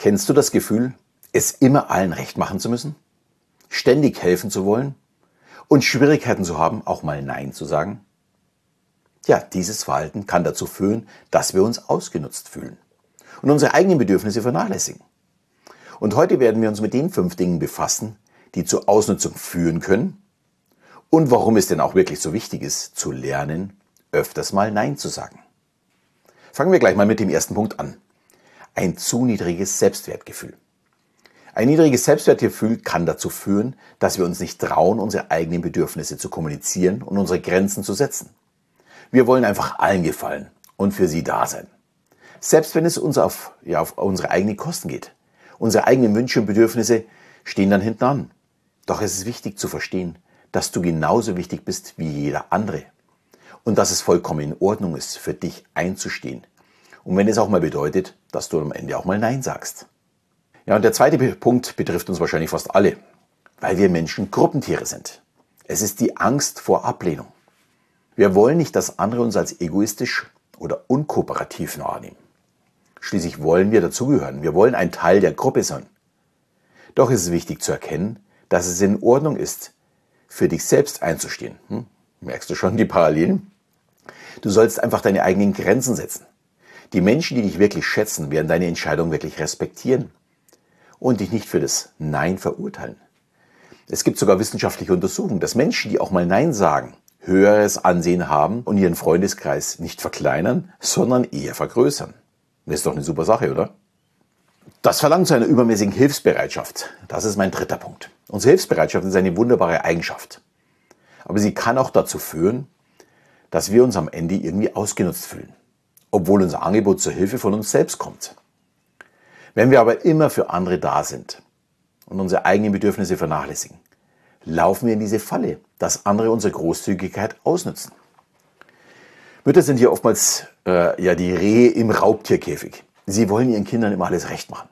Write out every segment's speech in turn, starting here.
Kennst du das Gefühl, es immer allen recht machen zu müssen? Ständig helfen zu wollen? Und Schwierigkeiten zu haben, auch mal Nein zu sagen? Ja, dieses Verhalten kann dazu führen, dass wir uns ausgenutzt fühlen und unsere eigenen Bedürfnisse vernachlässigen. Und heute werden wir uns mit den fünf Dingen befassen, die zur Ausnutzung führen können und warum es denn auch wirklich so wichtig ist, zu lernen, öfters mal Nein zu sagen. Fangen wir gleich mal mit dem ersten Punkt an ein zu niedriges Selbstwertgefühl. Ein niedriges Selbstwertgefühl kann dazu führen, dass wir uns nicht trauen, unsere eigenen Bedürfnisse zu kommunizieren und unsere Grenzen zu setzen. Wir wollen einfach allen gefallen und für sie da sein. Selbst wenn es uns auf, ja, auf unsere eigenen Kosten geht. Unsere eigenen Wünsche und Bedürfnisse stehen dann hinten an. Doch es ist wichtig zu verstehen, dass du genauso wichtig bist wie jeder andere. Und dass es vollkommen in Ordnung ist, für dich einzustehen, und wenn es auch mal bedeutet, dass du am Ende auch mal Nein sagst. Ja, und der zweite Punkt betrifft uns wahrscheinlich fast alle, weil wir Menschen Gruppentiere sind. Es ist die Angst vor Ablehnung. Wir wollen nicht, dass andere uns als egoistisch oder unkooperativ wahrnehmen. Schließlich wollen wir dazugehören. Wir wollen ein Teil der Gruppe sein. Doch ist es wichtig zu erkennen, dass es in Ordnung ist, für dich selbst einzustehen. Hm? Merkst du schon die Parallelen? Du sollst einfach deine eigenen Grenzen setzen. Die Menschen, die dich wirklich schätzen, werden deine Entscheidung wirklich respektieren und dich nicht für das Nein verurteilen. Es gibt sogar wissenschaftliche Untersuchungen, dass Menschen, die auch mal Nein sagen, höheres Ansehen haben und ihren Freundeskreis nicht verkleinern, sondern eher vergrößern. Das ist doch eine super Sache, oder? Das verlangt zu einer übermäßigen Hilfsbereitschaft. Das ist mein dritter Punkt. Unsere Hilfsbereitschaft ist eine wunderbare Eigenschaft. Aber sie kann auch dazu führen, dass wir uns am Ende irgendwie ausgenutzt fühlen obwohl unser Angebot zur Hilfe von uns selbst kommt. Wenn wir aber immer für andere da sind und unsere eigenen Bedürfnisse vernachlässigen, laufen wir in diese Falle, dass andere unsere Großzügigkeit ausnutzen. Mütter sind hier oftmals äh, ja die Rehe im Raubtierkäfig. Sie wollen ihren Kindern immer alles recht machen.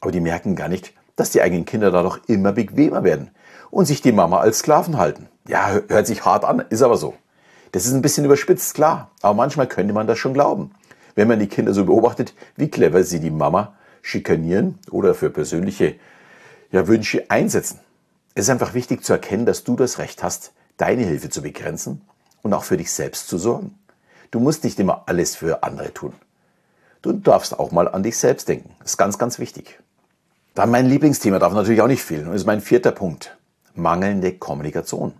Aber die merken gar nicht, dass die eigenen Kinder dadurch immer bequemer werden und sich die Mama als Sklaven halten. Ja, hört sich hart an, ist aber so. Das ist ein bisschen überspitzt, klar, aber manchmal könnte man das schon glauben. Wenn man die Kinder so beobachtet, wie clever sie die Mama schikanieren oder für persönliche ja, Wünsche einsetzen. Es ist einfach wichtig zu erkennen, dass du das Recht hast, deine Hilfe zu begrenzen und auch für dich selbst zu sorgen. Du musst nicht immer alles für andere tun. Du darfst auch mal an dich selbst denken. Das ist ganz, ganz wichtig. Dann mein Lieblingsthema darf natürlich auch nicht fehlen. Und ist mein vierter Punkt. Mangelnde Kommunikation.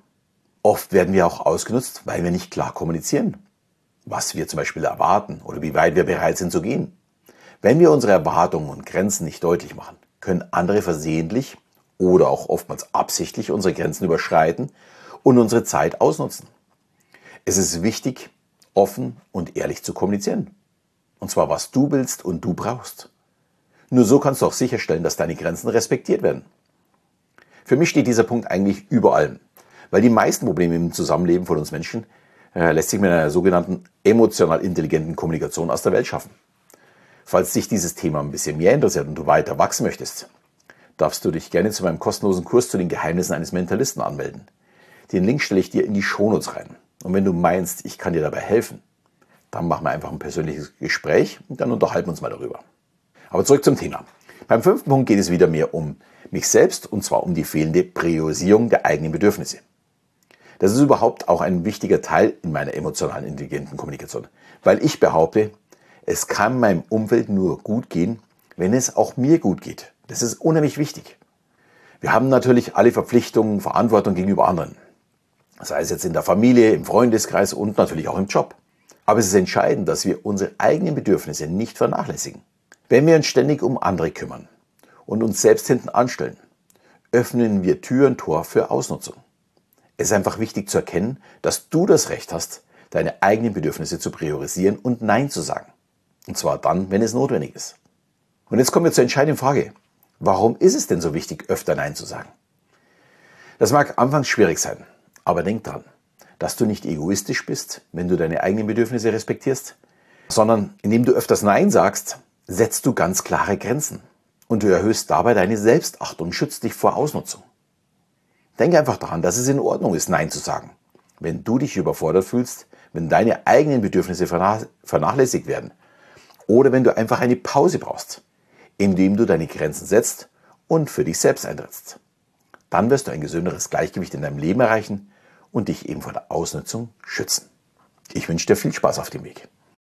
Oft werden wir auch ausgenutzt, weil wir nicht klar kommunizieren, was wir zum Beispiel erwarten oder wie weit wir bereit sind zu gehen. Wenn wir unsere Erwartungen und Grenzen nicht deutlich machen, können andere versehentlich oder auch oftmals absichtlich unsere Grenzen überschreiten und unsere Zeit ausnutzen. Es ist wichtig, offen und ehrlich zu kommunizieren. Und zwar, was du willst und du brauchst. Nur so kannst du auch sicherstellen, dass deine Grenzen respektiert werden. Für mich steht dieser Punkt eigentlich über allem. Weil die meisten Probleme im Zusammenleben von uns Menschen äh, lässt sich mit einer sogenannten emotional intelligenten Kommunikation aus der Welt schaffen. Falls dich dieses Thema ein bisschen mehr interessiert und du weiter wachsen möchtest, darfst du dich gerne zu meinem kostenlosen Kurs zu den Geheimnissen eines Mentalisten anmelden. Den Link stelle ich dir in die Shownotes rein. Und wenn du meinst, ich kann dir dabei helfen, dann machen wir einfach ein persönliches Gespräch und dann unterhalten wir uns mal darüber. Aber zurück zum Thema. Beim fünften Punkt geht es wieder mehr um mich selbst und zwar um die fehlende Priorisierung der eigenen Bedürfnisse. Das ist überhaupt auch ein wichtiger Teil in meiner emotionalen intelligenten Kommunikation, weil ich behaupte, es kann meinem Umfeld nur gut gehen, wenn es auch mir gut geht. Das ist unheimlich wichtig. Wir haben natürlich alle Verpflichtungen, Verantwortung gegenüber anderen. Sei es jetzt in der Familie, im Freundeskreis und natürlich auch im Job. Aber es ist entscheidend, dass wir unsere eigenen Bedürfnisse nicht vernachlässigen. Wenn wir uns ständig um andere kümmern und uns selbst hinten anstellen, öffnen wir Tür und Tor für Ausnutzung. Es ist einfach wichtig zu erkennen, dass du das Recht hast, deine eigenen Bedürfnisse zu priorisieren und Nein zu sagen. Und zwar dann, wenn es notwendig ist. Und jetzt kommen wir zur entscheidenden Frage. Warum ist es denn so wichtig, öfter Nein zu sagen? Das mag anfangs schwierig sein, aber denk dran, dass du nicht egoistisch bist, wenn du deine eigenen Bedürfnisse respektierst, sondern indem du öfters Nein sagst, setzt du ganz klare Grenzen und du erhöhst dabei deine Selbstachtung und schützt dich vor Ausnutzung. Denke einfach daran, dass es in Ordnung ist, Nein zu sagen. Wenn du dich überfordert fühlst, wenn deine eigenen Bedürfnisse vernachlässigt werden oder wenn du einfach eine Pause brauchst. indem du deine Grenzen setzt und für dich selbst eintrittst. Dann wirst du ein gesünderes Gleichgewicht in deinem Leben erreichen und dich eben vor der Ausnutzung schützen. Ich wünsche dir viel Spaß auf dem Weg.